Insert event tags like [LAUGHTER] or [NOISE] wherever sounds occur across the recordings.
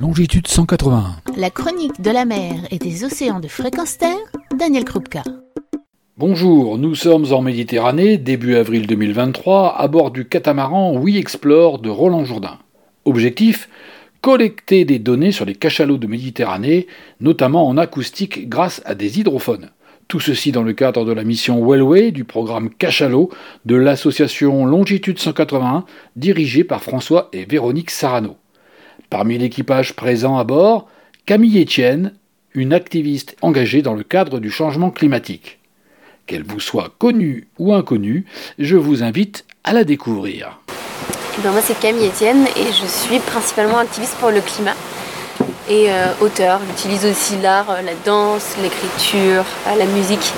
longitude 181. La chronique de la mer et des océans de fréquence terre, Daniel Krupka. Bonjour, nous sommes en Méditerranée, début avril 2023, à bord du catamaran We Explore de Roland Jourdain. Objectif collecter des données sur les cachalots de Méditerranée, notamment en acoustique grâce à des hydrophones. Tout ceci dans le cadre de la mission Wellway du programme Cachalot de l'association Longitude 181 dirigée par François et Véronique Sarano. Parmi l'équipage présent à bord, Camille Etienne, une activiste engagée dans le cadre du changement climatique. Qu'elle vous soit connue ou inconnue, je vous invite à la découvrir. Ben, moi c'est Camille Etienne et je suis principalement activiste pour le climat et euh, auteur. J'utilise aussi l'art, euh, la danse, l'écriture, euh, la musique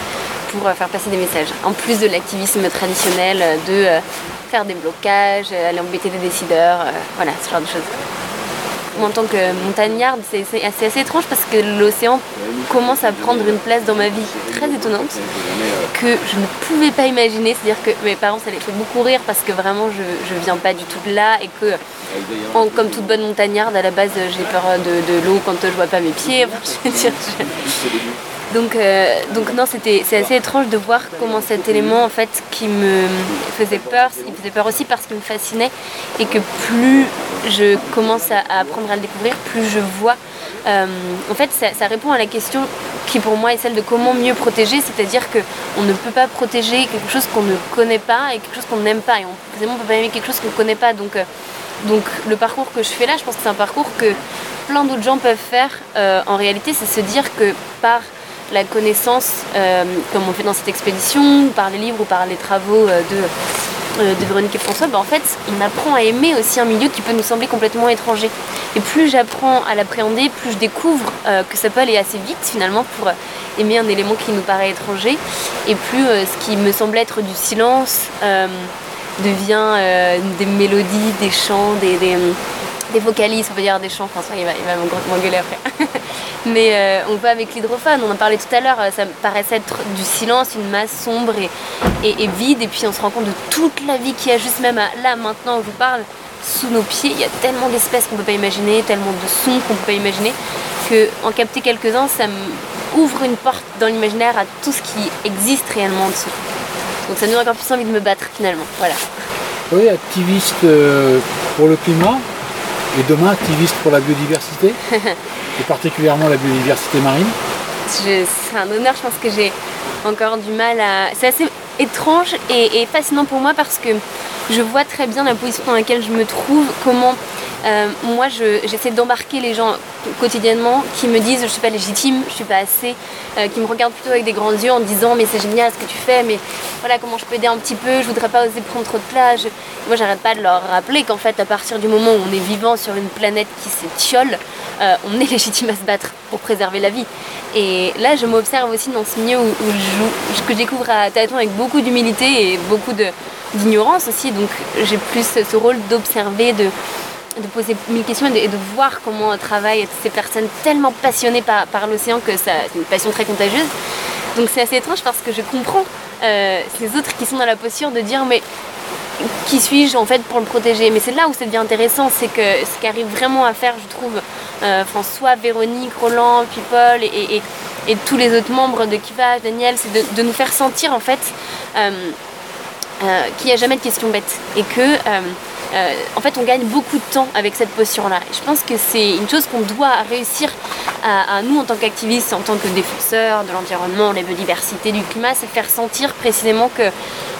pour faire passer des messages. En plus de l'activisme traditionnel de faire des blocages, aller embêter des décideurs, voilà, ce genre de choses en tant que montagnarde, c'est assez, étrange parce que l'océan commence à prendre une place dans ma vie très étonnante que je ne pouvais pas imaginer. C'est-à-dire que mes parents, ça les fait beaucoup rire parce que vraiment, je ne viens pas du tout de là et que, comme toute bonne montagnarde, à la base, j'ai peur de, l'eau quand je vois pas mes pieds. [LAUGHS] Donc, euh, donc non, c'était c'est assez étrange de voir comment cet élément en fait qui me faisait peur, il faisait peur aussi parce qu'il me fascinait et que plus je commence à, apprendre à le découvrir, plus je vois. Euh, en fait, ça, répond à la question qui pour moi est celle de comment mieux protéger, c'est-à-dire qu'on ne peut pas protéger quelque chose qu'on ne connaît pas et quelque chose qu'on n'aime pas. Et on ne peut pas aimer quelque chose qu'on ne connaît pas. Donc, euh, donc le parcours que je fais là, je pense que c'est un parcours que plein d'autres gens peuvent faire. en réalité, c'est se dire que par la connaissance, euh, comme on fait dans cette expédition, par les livres ou par les travaux euh, euh, de, Véronique et François, bah, en fait, on apprend à aimer aussi un milieu qui peut nous sembler complètement étranger. Et plus j'apprends à l'appréhender, plus je découvre que ça peut aller assez vite finalement pour aimer un élément qui nous paraît étranger. Et plus ce qui me semble être du silence devient des mélodies, des chants, des, des, vocalises, on peut dire des chants. François, il va m'engueuler après. [LAUGHS] Mais euh, on va avec l'hydrophone, on en parlait tout à l'heure, euh, ça me paraissait être du silence, une masse sombre et, vide, et puis on se rend compte de toute la vie qu'il y a juste même là, maintenant, je vous parle, sous nos pieds, il y a tellement d'espèces qu'on ne peut pas imaginer, tellement de sons qu'on ne peut pas imaginer, que en capter quelques-uns, ça ouvre une porte dans l'imaginaire à tout ce qui existe réellement en dessous. Donc ça nous donne encore plus envie de me battre finalement. Voilà. Oui, activiste euh, pour le climat et demain activiste pour la biodiversité. [LAUGHS] et particulièrement la biodiversité marine. C'est un honneur, je pense que j'ai encore du mal à... C'est assez étrange et, fascinant pour moi parce que je vois très bien la position dans laquelle je me trouve, comment euh, moi j'essaie d'embarquer les gens quotidiennement qui me disent je suis pas légitime, je suis pas assez, euh, qui me regardent plutôt avec des grands yeux en disant mais c'est génial ce que tu fais, mais voilà comment je peux aider un petit peu, je voudrais pas oser prendre trop de place. Moi j'arrête pas de leur rappeler qu'en fait à partir du moment où on est vivant sur une planète qui s'étiole, euh, on est [LAUGHS] légitime à se battre pour préserver la vie. Et là, je m'observe aussi dans ce milieu où, je, que je découvre à tâtons avec beaucoup d'humilité et beaucoup d'ignorance aussi. Donc j'ai plus ce rôle d'observer, de, poser mille questions et de, voir comment travaillent ces personnes tellement passionnées par l'océan que c'est une passion très contagieuse. Donc c'est assez étrange parce que je comprends euh, ces autres qui sont dans la posture de dire mais qui suis-je en fait pour le protéger? Mais c'est là où ça devient intéressant, c'est que ce qu'arrive vraiment à faire, je trouve, euh, François, Véronique, Roland, puis Paul et, tous les autres membres de Kivage, Daniel, c'est de, nous faire sentir en fait euh, euh, qu'il n'y a jamais de questions bêtes et que en fait on gagne beaucoup de temps avec cette posture-là. je pense que c'est une chose qu'on doit réussir à, nous en tant qu'activistes, en tant que défenseurs de l'environnement, la biodiversité, du climat, c'est faire sentir précisément que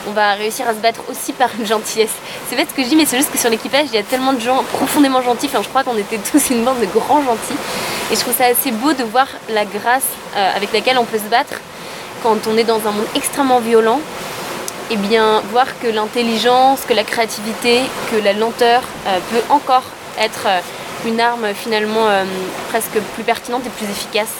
on va réussir à se battre aussi par une gentillesse. C'est bête ce que je dis, mais c'est juste que sur l'équipage, il y a tellement de gens profondément gentils. Enfin, je crois qu'on était [LAUGHS] tous une bande de grands gentils. Et je trouve ça assez beau de voir la grâce euh, avec laquelle on peut se battre quand on est dans un monde extrêmement violent. Et eh bien, voir que l'intelligence, que la créativité, que la lenteur euh, peut encore être euh, une arme finalement presque plus pertinente et plus efficace.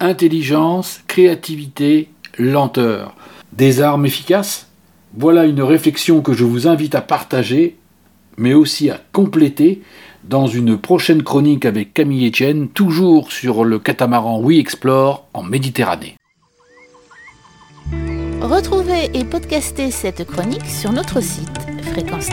Intelligence, créativité, lenteur des armes efficaces? Voilà une réflexion que je vous invite à partager, mais aussi à compléter dans une prochaine chronique avec Camille Etienne, toujours sur le catamaran We Explore en Méditerranée. Retrouvez et podcastez cette chronique sur notre site fréquence